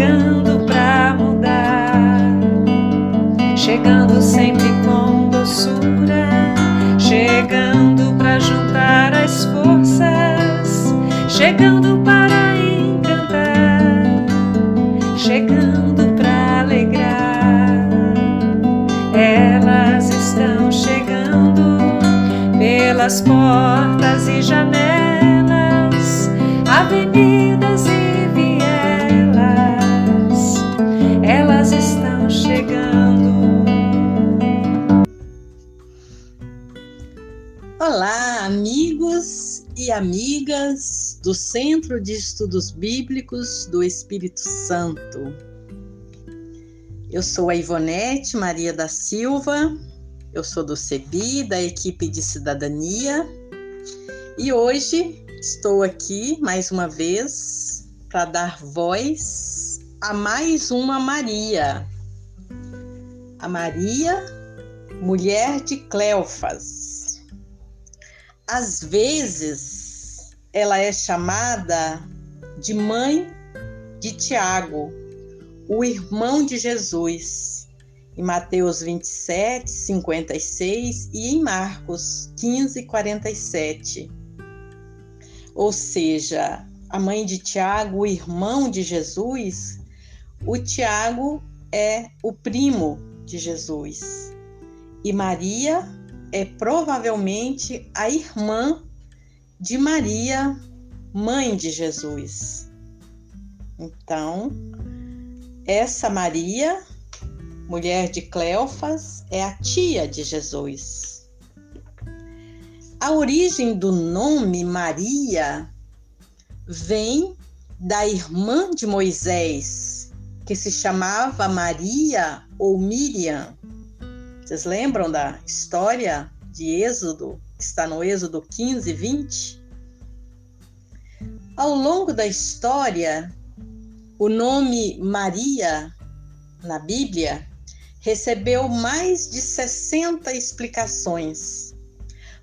chegando Olá, amigos e amigas do Centro de Estudos Bíblicos do Espírito Santo. Eu sou a Ivonete Maria da Silva, eu sou do CEBI, da equipe de cidadania, e hoje estou aqui mais uma vez para dar voz a mais uma Maria. A Maria, mulher de Cleofas. Às vezes, ela é chamada de mãe de Tiago, o irmão de Jesus, em Mateus 27, 56 e em Marcos 15, 47. Ou seja, a mãe de Tiago, o irmão de Jesus, o Tiago é o primo de Jesus. E Maria é provavelmente a irmã de Maria, mãe de Jesus. Então, essa Maria, mulher de Cleofas, é a tia de Jesus. A origem do nome Maria vem da irmã de Moisés, que se chamava Maria ou Miriam. Vocês lembram da história de Êxodo, que está no Êxodo 15, 20? Ao longo da história, o nome Maria na Bíblia recebeu mais de 60 explicações,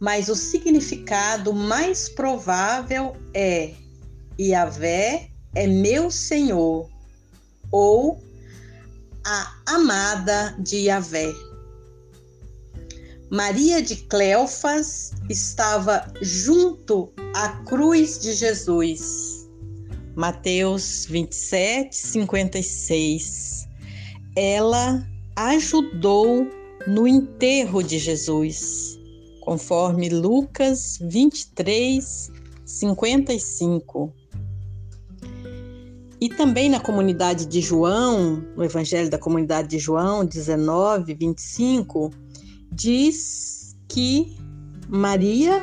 mas o significado mais provável é Yahvé é meu Senhor ou a amada de Yahvé. Maria de Cleofas estava junto à cruz de Jesus. Mateus 27, 56. Ela ajudou no enterro de Jesus, conforme Lucas 23, 55. E também na comunidade de João, no Evangelho da comunidade de João 19, 25, diz que Maria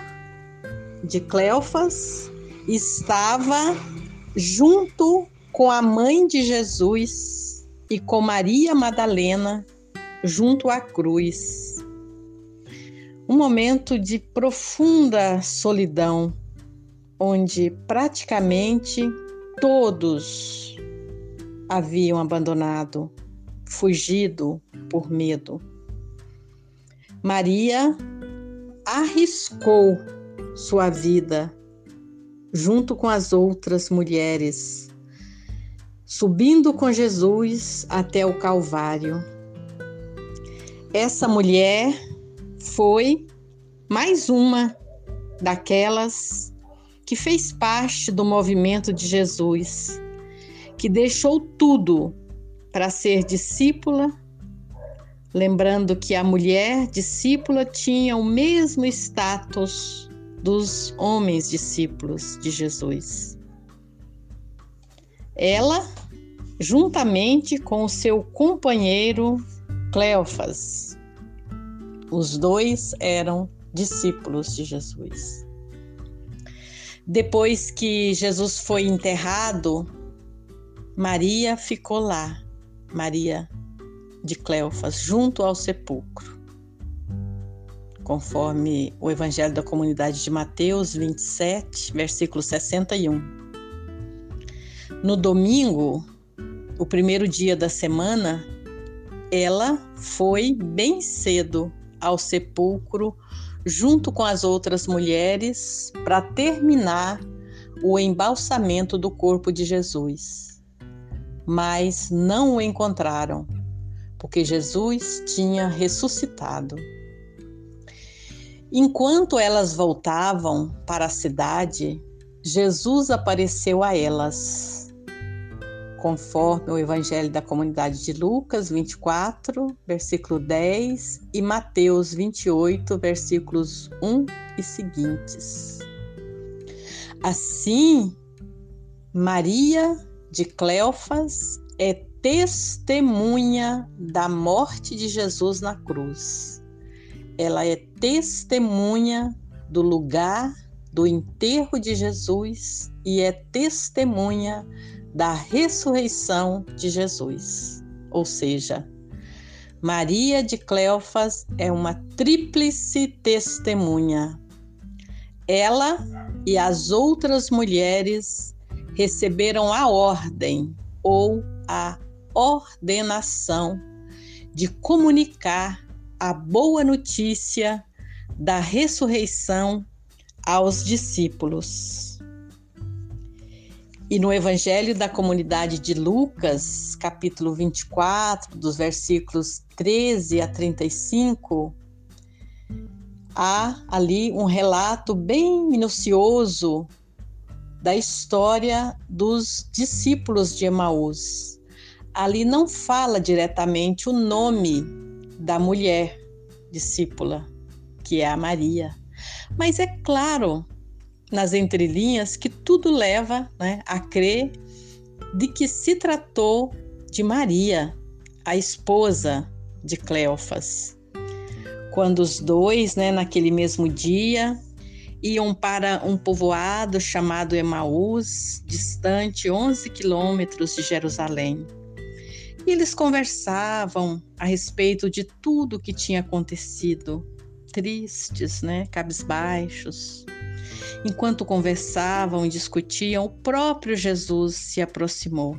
de Cleofas estava junto com a mãe de Jesus e com Maria Madalena junto à cruz. Um momento de profunda solidão, onde praticamente todos haviam abandonado, fugido por medo. Maria arriscou sua vida junto com as outras mulheres, subindo com Jesus até o Calvário. Essa mulher foi mais uma daquelas que fez parte do movimento de Jesus, que deixou tudo para ser discípula lembrando que a mulher discípula tinha o mesmo status dos homens discípulos de Jesus. Ela, juntamente com o seu companheiro Cleofas. Os dois eram discípulos de Jesus. Depois que Jesus foi enterrado, Maria ficou lá, Maria de Cleofas, junto ao sepulcro. Conforme o Evangelho da Comunidade de Mateus 27, versículo 61. No domingo, o primeiro dia da semana, ela foi bem cedo ao sepulcro junto com as outras mulheres para terminar o embalsamento do corpo de Jesus. Mas não o encontraram, porque Jesus tinha ressuscitado. Enquanto elas voltavam para a cidade, Jesus apareceu a elas conforme o Evangelho da Comunidade de Lucas 24, versículo 10 e Mateus 28, versículos 1 e seguintes. Assim, Maria de Cleofas é testemunha da morte de Jesus na cruz. Ela é testemunha do lugar do enterro de Jesus e é testemunha da ressurreição de Jesus. Ou seja, Maria de Cleofas é uma tríplice testemunha. Ela e as outras mulheres receberam a ordem ou a ordenação de comunicar a boa notícia da ressurreição aos discípulos. E no Evangelho da Comunidade de Lucas, capítulo 24, dos versículos 13 a 35, há ali um relato bem minucioso da história dos discípulos de Emaús. Ali não fala diretamente o nome da mulher discípula, que é a Maria. Mas é claro nas entrelinhas que tudo leva né, a crer de que se tratou de Maria, a esposa de Cleofas. Quando os dois, né, naquele mesmo dia, iam para um povoado chamado Emaús, distante 11 quilômetros de Jerusalém. E eles conversavam a respeito de tudo que tinha acontecido, tristes, né, cabisbaixos. Enquanto conversavam e discutiam, o próprio Jesus se aproximou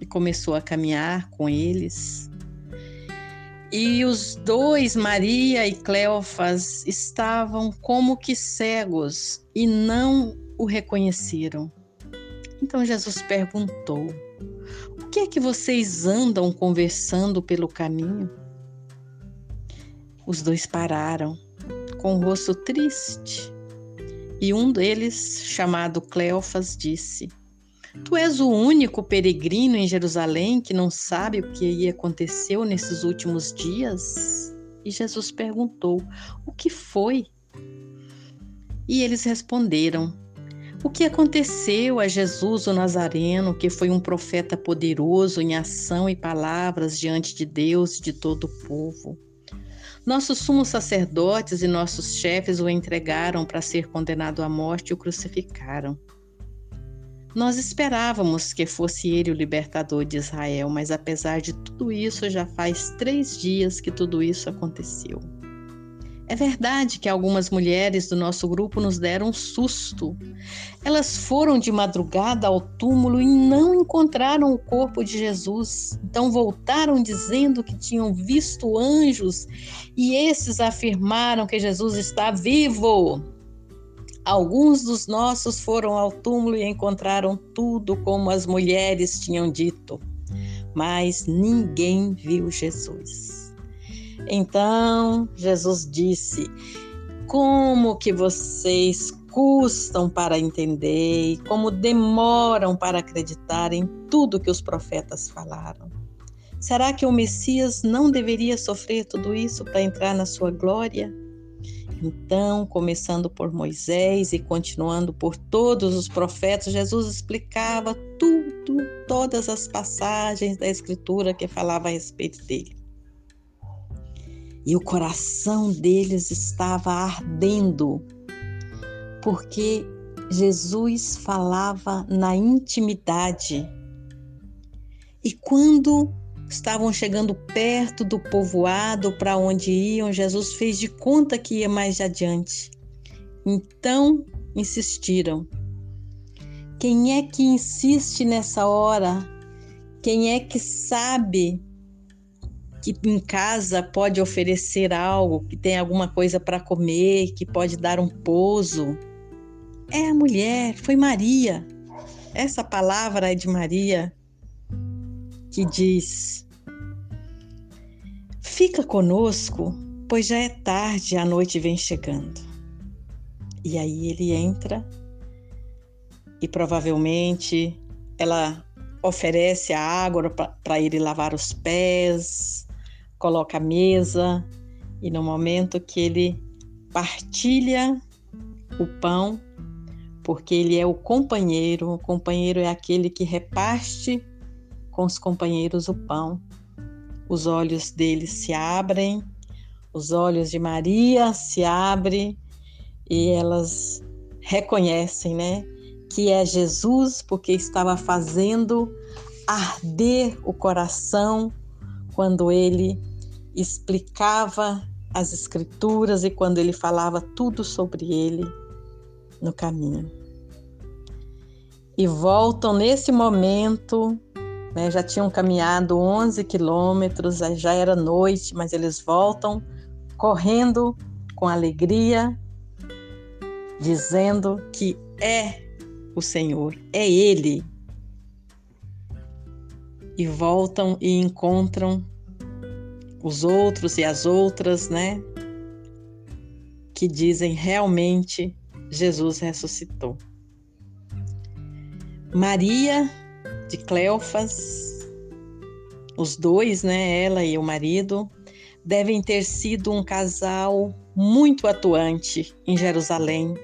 e começou a caminhar com eles. E os dois, Maria e Cleofas, estavam como que cegos e não o reconheceram. Então Jesus perguntou: O que é que vocês andam conversando pelo caminho? Os dois pararam, com o rosto triste e um deles, chamado Cleofas, disse: Tu és o único peregrino em Jerusalém que não sabe o que aconteceu nesses últimos dias? E Jesus perguntou: O que foi? E eles responderam: O que aconteceu a Jesus o Nazareno, que foi um profeta poderoso em ação e palavras diante de Deus e de todo o povo? Nossos sumos sacerdotes e nossos chefes o entregaram para ser condenado à morte e o crucificaram. Nós esperávamos que fosse ele o libertador de Israel, mas apesar de tudo isso, já faz três dias que tudo isso aconteceu. É verdade que algumas mulheres do nosso grupo nos deram um susto. Elas foram de madrugada ao túmulo e não encontraram o corpo de Jesus. Então voltaram dizendo que tinham visto anjos e esses afirmaram que Jesus está vivo. Alguns dos nossos foram ao túmulo e encontraram tudo como as mulheres tinham dito, mas ninguém viu Jesus. Então Jesus disse: Como que vocês custam para entender e como demoram para acreditar em tudo que os profetas falaram? Será que o Messias não deveria sofrer tudo isso para entrar na sua glória? Então, começando por Moisés e continuando por todos os profetas, Jesus explicava tudo, todas as passagens da Escritura que falava a respeito dele. E o coração deles estava ardendo, porque Jesus falava na intimidade. E quando estavam chegando perto do povoado para onde iam, Jesus fez de conta que ia mais adiante. Então insistiram. Quem é que insiste nessa hora? Quem é que sabe que em casa pode oferecer algo, que tem alguma coisa para comer, que pode dar um pouso? É a mulher, foi Maria. Essa palavra é de Maria que diz: Fica conosco, pois já é tarde, a noite vem chegando. E aí ele entra e provavelmente ela oferece a água para ele lavar os pés, coloca a mesa e no momento que ele partilha o pão, porque ele é o companheiro, o companheiro é aquele que reparte com os companheiros o pão. Os olhos dele se abrem, os olhos de Maria se abrem e elas reconhecem, né, que é Jesus porque estava fazendo arder o coração quando ele explicava as escrituras e quando ele falava tudo sobre ele no caminho. E voltam nesse momento né? Já tinham caminhado 11 quilômetros, já era noite, mas eles voltam correndo com alegria, dizendo que é o Senhor, é Ele. E voltam e encontram os outros e as outras, né? Que dizem realmente Jesus ressuscitou. Maria de Cleofas, os dois, né, ela e o marido, devem ter sido um casal muito atuante em Jerusalém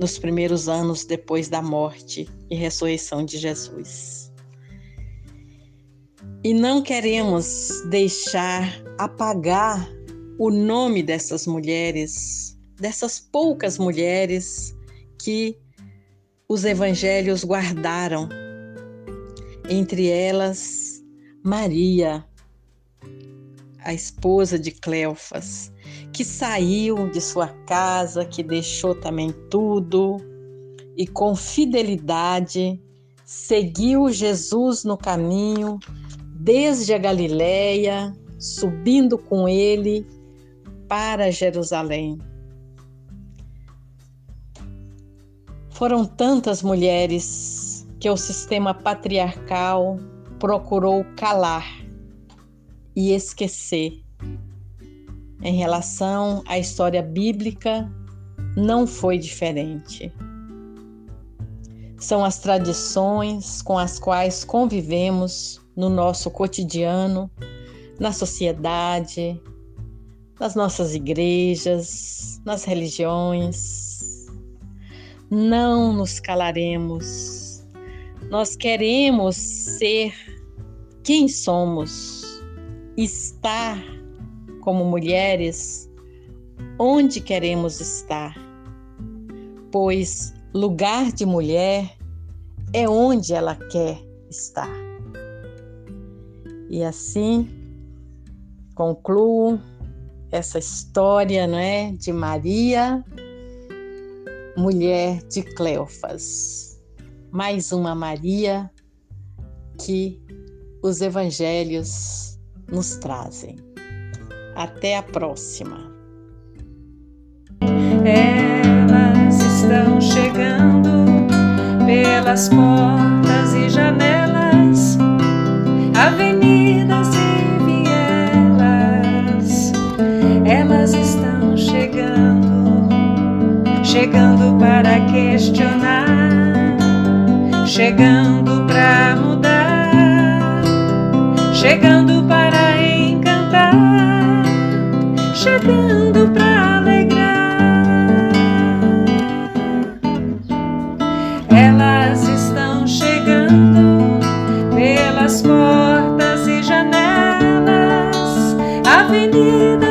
nos primeiros anos depois da morte e ressurreição de Jesus. E não queremos deixar apagar o nome dessas mulheres, dessas poucas mulheres que os evangelhos guardaram. Entre elas Maria, a esposa de Cleofas, que saiu de sua casa, que deixou também tudo e com fidelidade seguiu Jesus no caminho desde a Galiléia, subindo com ele para Jerusalém. Foram tantas mulheres que o sistema patriarcal procurou calar e esquecer. Em relação à história bíblica, não foi diferente. São as tradições com as quais convivemos no nosso cotidiano, na sociedade, nas nossas igrejas, nas religiões. Não nos calaremos nós queremos ser quem somos, estar como mulheres onde queremos estar, pois lugar de mulher é onde ela quer estar. E assim concluo essa história, não é, de Maria, mulher de Cleofas mais uma Maria que os evangelhos nos trazem. Até a próxima. Elas estão chegando pelas portas e janelas, avenidas chegando pra mudar, chegando para encantar, chegando pra alegrar. Elas estão chegando pelas portas e janelas, avenidas